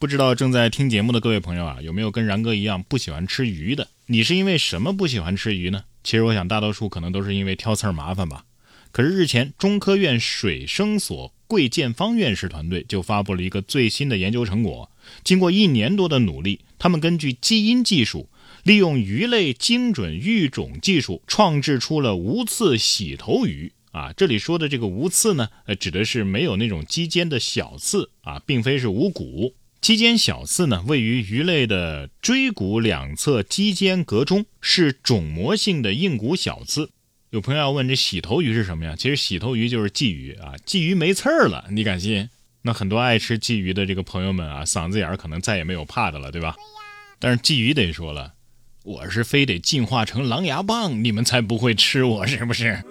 不知道正在听节目的各位朋友啊，有没有跟然哥一样不喜欢吃鱼的？你是因为什么不喜欢吃鱼呢？其实我想大多数可能都是因为挑刺儿麻烦吧。可是日前，中科院水生所桂建芳院士团队就发布了一个最新的研究成果。经过一年多的努力，他们根据基因技术，利用鱼类精准育种技术，创制出了无刺洗头鱼。啊，这里说的这个无刺呢，指的是没有那种肌间的小刺啊，并非是无骨。肌间小刺呢，位于鱼类的椎骨两侧肌间隔中，是种膜性的硬骨小刺。有朋友要问，这洗头鱼是什么呀？其实洗头鱼就是鲫鱼啊，鲫鱼没刺儿了，你敢信？那很多爱吃鲫鱼的这个朋友们啊，嗓子眼儿可能再也没有怕的了，对吧？但是鲫鱼得说了，我是非得进化成狼牙棒，你们才不会吃我，是不是？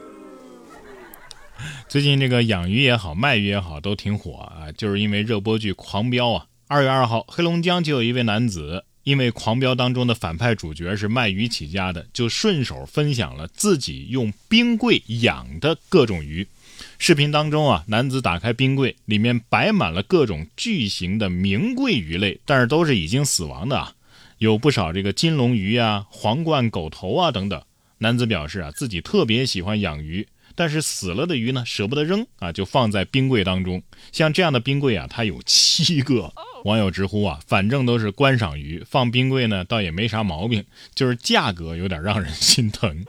最近这个养鱼也好，卖鱼也好，都挺火啊，就是因为热播剧《狂飙》啊。二月二号，黑龙江就有一位男子，因为《狂飙》当中的反派主角是卖鱼起家的，就顺手分享了自己用冰柜养的各种鱼。视频当中啊，男子打开冰柜，里面摆满了各种巨型的名贵鱼类，但是都是已经死亡的啊，有不少这个金龙鱼啊、皇冠狗头啊等等。男子表示啊，自己特别喜欢养鱼。但是死了的鱼呢，舍不得扔啊，就放在冰柜当中。像这样的冰柜啊，它有七个。网友直呼啊，反正都是观赏鱼，放冰柜呢，倒也没啥毛病，就是价格有点让人心疼。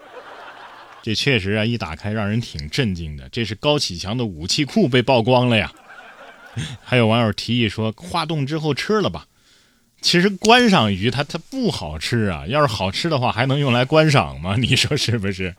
这确实啊，一打开让人挺震惊的。这是高启强的武器库被曝光了呀。还有网友提议说，化冻之后吃了吧。其实观赏鱼它它不好吃啊，要是好吃的话，还能用来观赏吗？你说是不是？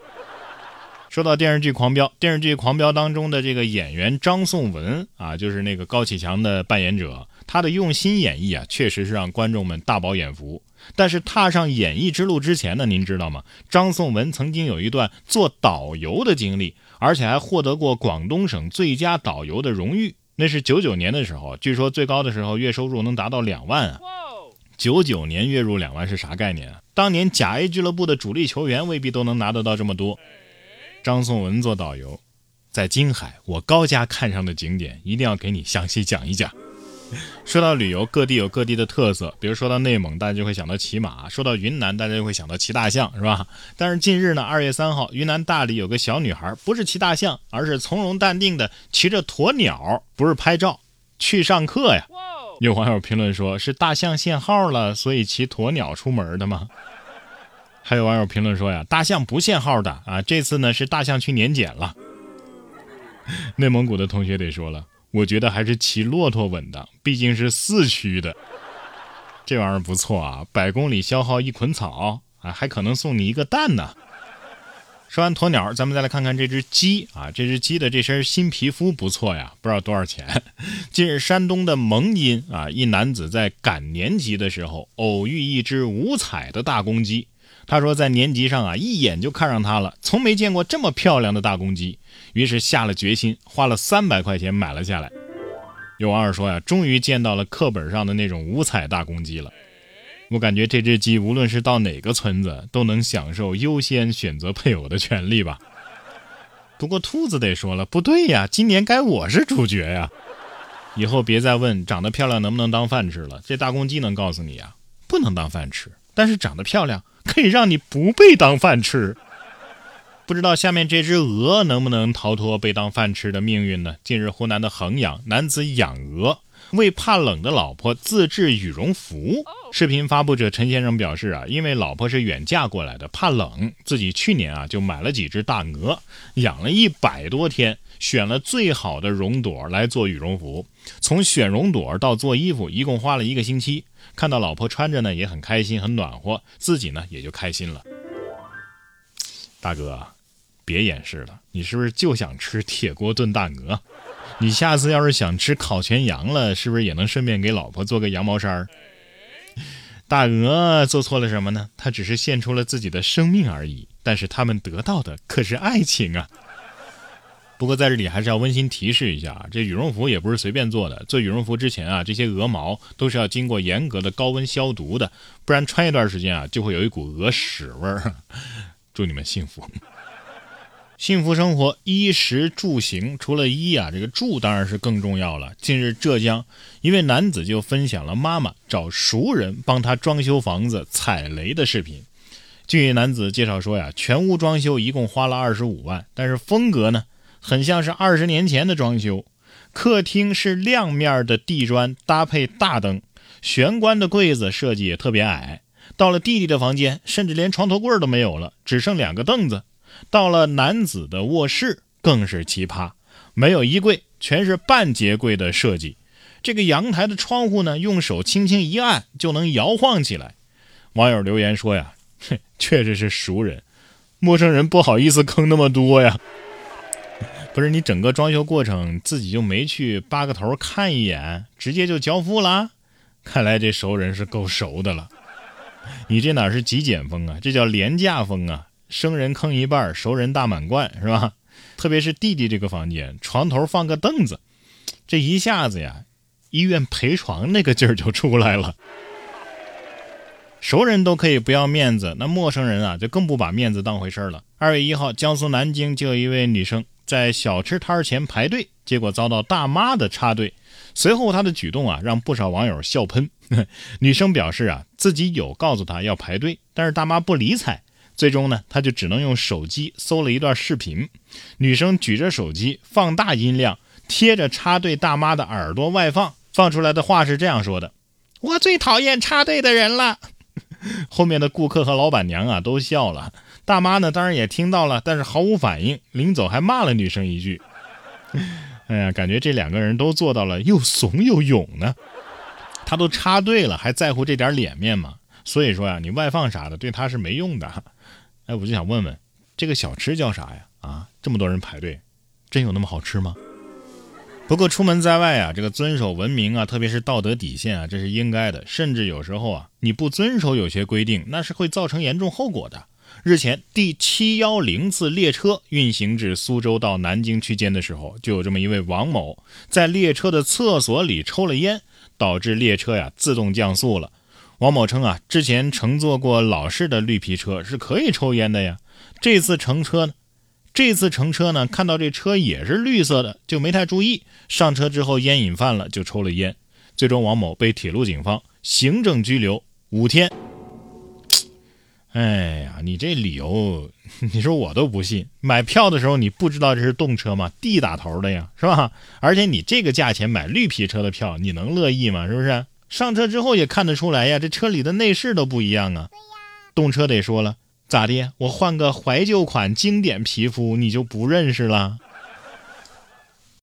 说到电视剧《狂飙》，电视剧《狂飙》当中的这个演员张颂文啊，就是那个高启强的扮演者，他的用心演绎啊，确实是让观众们大饱眼福。但是踏上演艺之路之前呢，您知道吗？张颂文曾经有一段做导游的经历，而且还获得过广东省最佳导游的荣誉。那是九九年的时候，据说最高的时候月收入能达到两万啊！九九年月入两万是啥概念啊？当年甲 A 俱乐部的主力球员未必都能拿得到这么多。张颂文做导游，在金海，我高家看上的景点一定要给你详细讲一讲。说到旅游，各地有各地的特色，比如说到内蒙，大家就会想到骑马；说到云南，大家就会想到骑大象，是吧？但是近日呢，二月三号，云南大理有个小女孩，不是骑大象，而是从容淡定的骑着鸵鸟，不是拍照，去上课呀。有网友评论说，是大象限号了，所以骑鸵鸟出门的吗？还有网友评论说呀，大象不限号的啊，这次呢是大象去年检了。内蒙古的同学得说了，我觉得还是骑骆驼稳当，毕竟是四驱的。这玩意儿不错啊，百公里消耗一捆草啊，还可能送你一个蛋呢。说完鸵鸟，咱们再来看看这只鸡啊，这只鸡的这身新皮肤不错呀，不知道多少钱。近日，山东的蒙阴啊，一男子在赶年级的时候偶遇一只五彩的大公鸡。他说，在年级上啊，一眼就看上它了，从没见过这么漂亮的大公鸡，于是下了决心，花了三百块钱买了下来。有网友说呀，终于见到了课本上的那种五彩大公鸡了。我感觉这只鸡无论是到哪个村子，都能享受优先选择配偶的权利吧。不过兔子得说了，不对呀，今年该我是主角呀。以后别再问长得漂亮能不能当饭吃了，这大公鸡能告诉你啊，不能当饭吃，但是长得漂亮。可以让你不被当饭吃，不知道下面这只鹅能不能逃脱被当饭吃的命运呢？近日，湖南的衡阳男子养鹅，为怕冷的老婆自制羽绒服。视频发布者陈先生表示啊，因为老婆是远嫁过来的，怕冷，自己去年啊就买了几只大鹅，养了一百多天，选了最好的绒朵来做羽绒服。从选绒朵到做衣服，一共花了一个星期。看到老婆穿着呢，也很开心，很暖和，自己呢也就开心了。大哥，别掩饰了，你是不是就想吃铁锅炖大鹅？你下次要是想吃烤全羊了，是不是也能顺便给老婆做个羊毛衫？大鹅做错了什么呢？他只是献出了自己的生命而已，但是他们得到的可是爱情啊！不过在这里还是要温馨提示一下啊，这羽绒服也不是随便做的。做羽绒服之前啊，这些鹅毛都是要经过严格的高温消毒的，不然穿一段时间啊，就会有一股鹅屎味儿。祝你们幸福。幸福生活，衣食住行，除了衣啊，这个住当然是更重要了。近日，浙江一位男子就分享了妈妈找熟人帮他装修房子踩雷的视频。据男子介绍说呀，全屋装修一共花了二十五万，但是风格呢，很像是二十年前的装修。客厅是亮面的地砖搭配大灯，玄关的柜子设计也特别矮。到了弟弟的房间，甚至连床头柜都没有了，只剩两个凳子。到了男子的卧室，更是奇葩，没有衣柜，全是半截柜的设计。这个阳台的窗户呢，用手轻轻一按就能摇晃起来。网友留言说呀：“确实是熟人，陌生人不好意思坑那么多呀。”不是你整个装修过程自己就没去扒个头看一眼，直接就交付了？看来这熟人是够熟的了。你这哪是极简风啊，这叫廉价风啊！生人坑一半，熟人大满贯，是吧？特别是弟弟这个房间，床头放个凳子，这一下子呀，医院陪床那个劲儿就出来了。熟人都可以不要面子，那陌生人啊，就更不把面子当回事了。二月一号，江苏南京就有一位女生。在小吃摊前排队，结果遭到大妈的插队。随后，她的举动啊，让不少网友笑喷。女生表示啊，自己有告诉她要排队，但是大妈不理睬。最终呢，他就只能用手机搜了一段视频。女生举着手机，放大音量，贴着插队大妈的耳朵外放，放出来的话是这样说的：“我最讨厌插队的人了。”后面的顾客和老板娘啊都笑了。大妈呢，当然也听到了，但是毫无反应。临走还骂了女生一句：“ 哎呀，感觉这两个人都做到了又怂又勇呢。他都插队了，还在乎这点脸面吗？所以说呀，你外放啥的对他是没用的。哎，我就想问问，这个小吃叫啥呀？啊，这么多人排队，真有那么好吃吗？不过出门在外啊，这个遵守文明啊，特别是道德底线啊，这是应该的。甚至有时候啊，你不遵守有些规定，那是会造成严重后果的。”日前，第七幺零次列车运行至苏州到南京区间的时候，就有这么一位王某在列车的厕所里抽了烟，导致列车呀自动降速了。王某称啊，之前乘坐过老式的绿皮车是可以抽烟的呀。这次乘车呢，这次乘车呢，看到这车也是绿色的，就没太注意。上车之后烟瘾犯了，就抽了烟。最终，王某被铁路警方行政拘留五天。哎呀，你这理由，你说我都不信。买票的时候你不知道这是动车吗？D 打头的呀，是吧？而且你这个价钱买绿皮车的票，你能乐意吗？是不是？上车之后也看得出来呀，这车里的内饰都不一样啊。动车得说了，咋的？我换个怀旧款经典皮肤，你就不认识了？